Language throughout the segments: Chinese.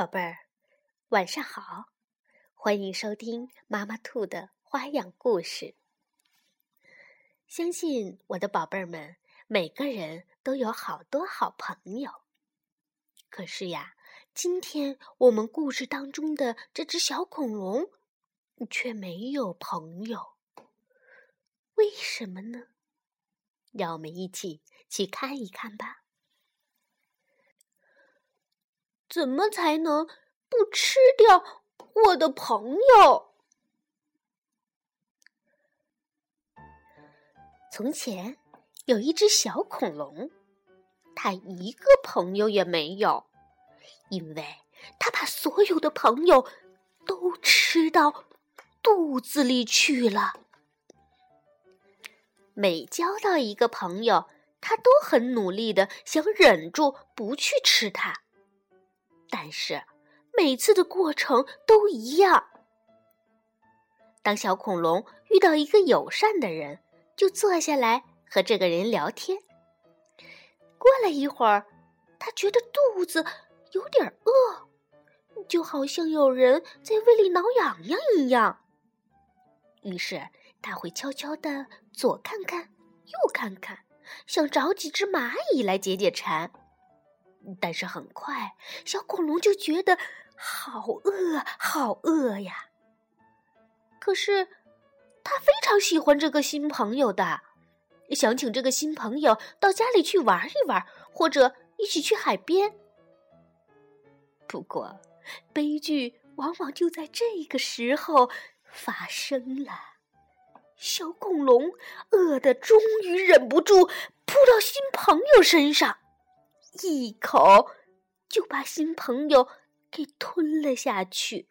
宝贝儿，晚上好！欢迎收听妈妈兔的花样故事。相信我的宝贝儿们，每个人都有好多好朋友。可是呀，今天我们故事当中的这只小恐龙却没有朋友。为什么呢？让我们一起去看一看吧。怎么才能不吃掉我的朋友？从前有一只小恐龙，它一个朋友也没有，因为它把所有的朋友都吃到肚子里去了。每交到一个朋友，它都很努力的想忍住不去吃它。但是，每次的过程都一样。当小恐龙遇到一个友善的人，就坐下来和这个人聊天。过了一会儿，他觉得肚子有点饿，就好像有人在胃里挠痒痒一样。于是，他会悄悄地左看看，右看看，想找几只蚂蚁来解解馋。但是很快，小恐龙就觉得好饿，好饿呀。可是，他非常喜欢这个新朋友的，想请这个新朋友到家里去玩一玩，或者一起去海边。不过，悲剧往往就在这个时候发生了。小恐龙饿得终于忍不住，扑到新朋友身上。一口就把新朋友给吞了下去。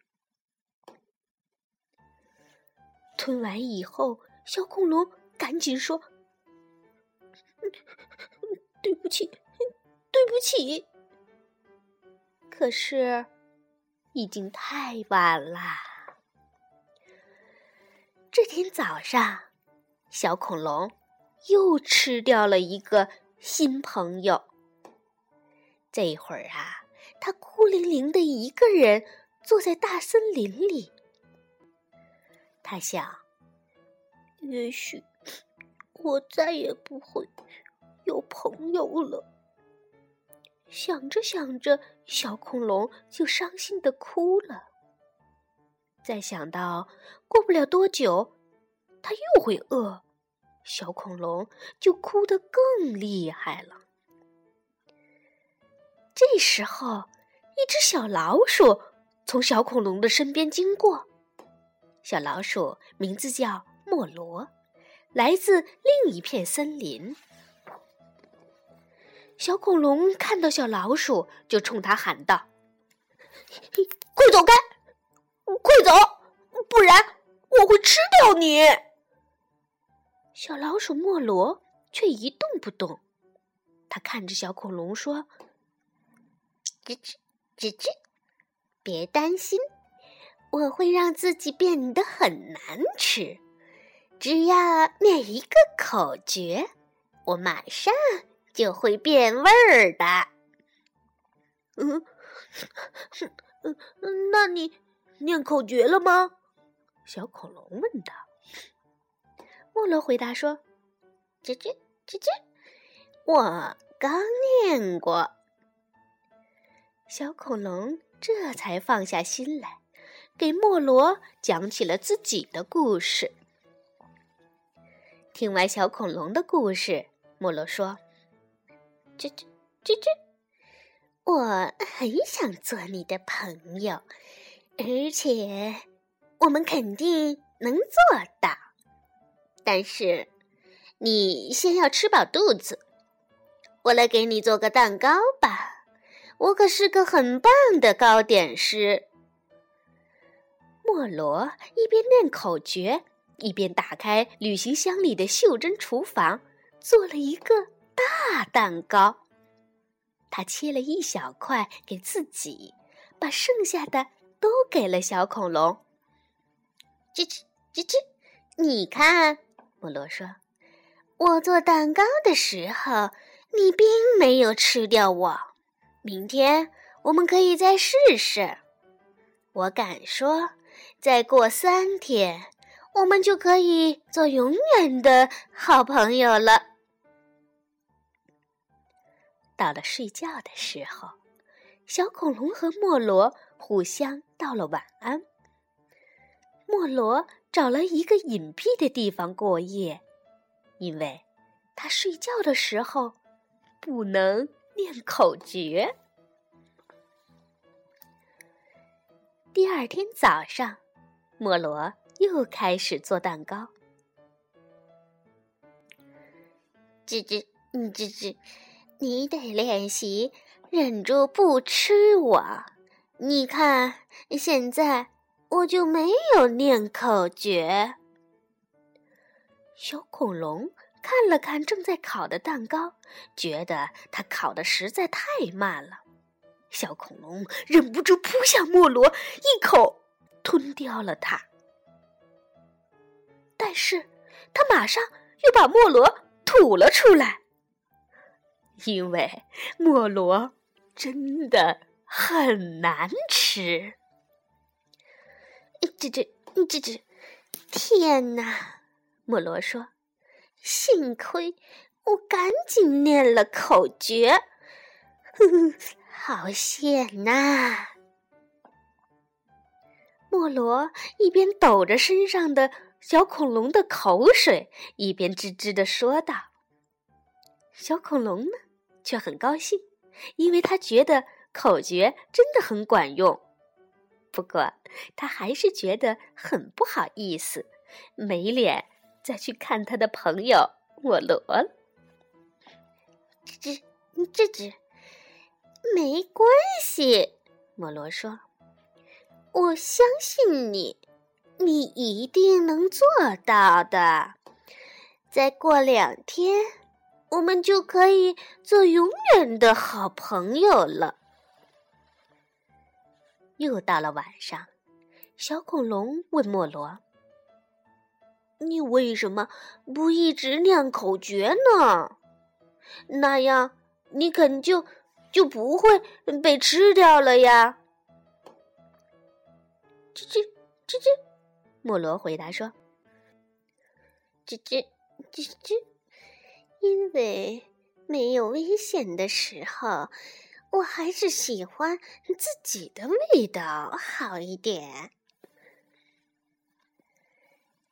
吞完以后，小恐龙赶紧说：“对不起，对不起。”可是已经太晚了。这天早上，小恐龙又吃掉了一个新朋友。这会儿啊，他孤零零的一个人坐在大森林里。他想，也许我再也不会有朋友了。想着想着，小恐龙就伤心的哭了。再想到过不了多久，他又会饿，小恐龙就哭得更厉害了。这时候，一只小老鼠从小恐龙的身边经过。小老鼠名字叫莫罗，来自另一片森林。小恐龙看到小老鼠，就冲它喊道：“快走开，快走，不然我会吃掉你！”小老鼠莫罗却一动不动，他看着小恐龙说。吱吱吱吱，别担心，我会让自己变得很难吃。只要念一个口诀，我马上就会变味儿的。嗯，嗯，那你念口诀了吗？小恐龙问道。莫罗回答说：“吱吱吱吱，我刚念过。”小恐龙这才放下心来，给莫罗讲起了自己的故事。听完小恐龙的故事，莫罗说：“吱吱吱吱，我很想做你的朋友，而且我们肯定能做到。但是你先要吃饱肚子，我来给你做个蛋糕吧。”我可是个很棒的糕点师。莫罗一边念口诀，一边打开旅行箱里的袖珍厨房，做了一个大蛋糕。他切了一小块给自己，把剩下的都给了小恐龙。吱吱吱吱，你看，莫罗说：“我做蛋糕的时候，你并没有吃掉我。”明天我们可以再试试。我敢说，再过三天，我们就可以做永远的好朋友了。到了睡觉的时候，小恐龙和莫罗互相道了晚安。莫罗找了一个隐蔽的地方过夜，因为他睡觉的时候不能念口诀。第二天早上，莫罗又开始做蛋糕。吱吱，嗯，吱吱，你得练习忍住不吃我。你看，现在我就没有念口诀。小恐龙看了看正在烤的蛋糕，觉得它烤的实在太慢了。小恐龙忍不住扑向莫罗，一口吞掉了它。但是，他马上又把莫罗吐了出来，因为莫罗真的很难吃。这这这这！天哪！莫罗说：“幸亏我赶紧念了口诀。”呵呵。好险呐！莫罗一边抖着身上的小恐龙的口水，一边吱吱的说道：“小恐龙呢，却很高兴，因为他觉得口诀真的很管用。不过，他还是觉得很不好意思，没脸再去看他的朋友莫罗了。”吱吱吱吱。没关系，莫罗说：“我相信你，你一定能做到的。再过两天，我们就可以做永远的好朋友了。”又到了晚上，小恐龙问莫罗：“你为什么不一直念口诀呢？那样你肯就……”就不会被吃掉了呀！吱吱吱吱，莫罗回答说：“吱吱吱吱，因为没有危险的时候，我还是喜欢自己的味道好一点。”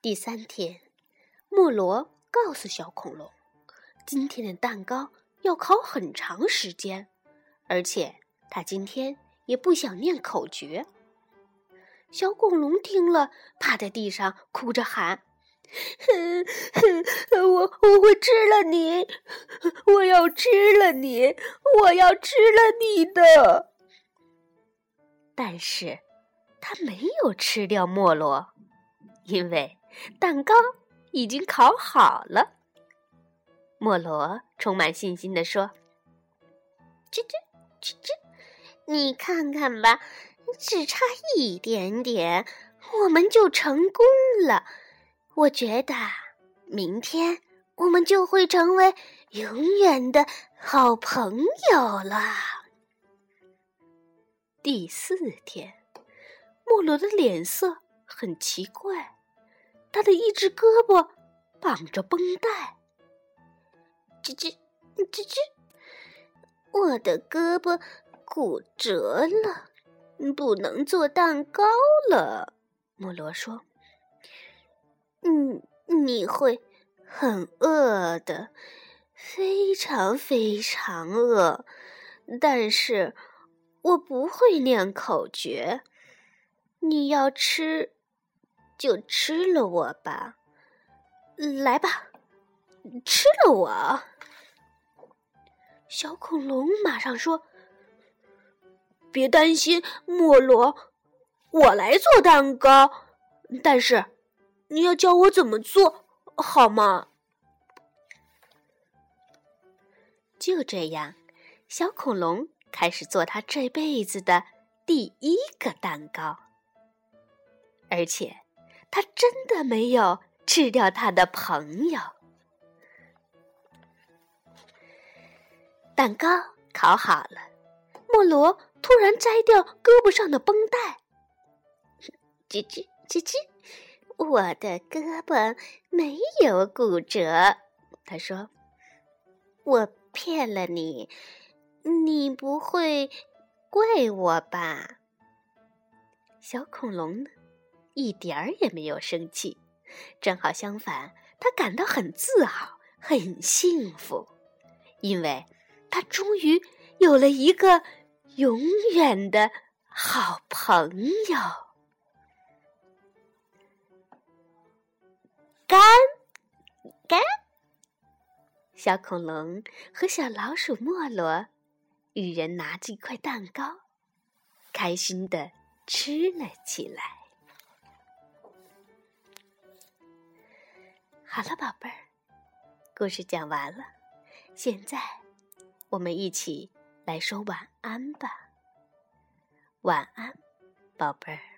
第三天，莫罗告诉小恐龙：“今天的蛋糕要烤很长时间。”而且他今天也不想念口诀。小恐龙听了，趴在地上哭着喊：“哼哼，我我会吃了你！我要吃了你！我要吃了你的！”但是，他没有吃掉莫罗，因为蛋糕已经烤好了。莫罗充满信心地说：“吱吱。”吱吱，你看看吧，只差一点点，我们就成功了。我觉得明天我们就会成为永远的好朋友了。第四天，莫罗的脸色很奇怪，他的一只胳膊绑着绷带。吱吱，吱吱。我的胳膊骨折了，不能做蛋糕了。莫罗说：“嗯，你会很饿的，非常非常饿。但是我不会念口诀，你要吃就吃了我吧。来吧，吃了我。”小恐龙马上说：“别担心，莫罗，我来做蛋糕。但是你要教我怎么做好吗？”就这样，小恐龙开始做他这辈子的第一个蛋糕，而且他真的没有吃掉他的朋友。蛋糕烤好了，莫罗突然摘掉胳膊上的绷带。吱吱吱吱，我的胳膊没有骨折。他说：“我骗了你，你不会怪我吧？”小恐龙呢，一点儿也没有生气，正好相反，他感到很自豪，很幸福，因为他终于有了一个永远的好朋友。干干，小恐龙和小老鼠莫罗一人拿着一块蛋糕，开心的。吃了起来。好了，宝贝儿，故事讲完了，现在我们一起来说晚安吧。晚安，宝贝儿。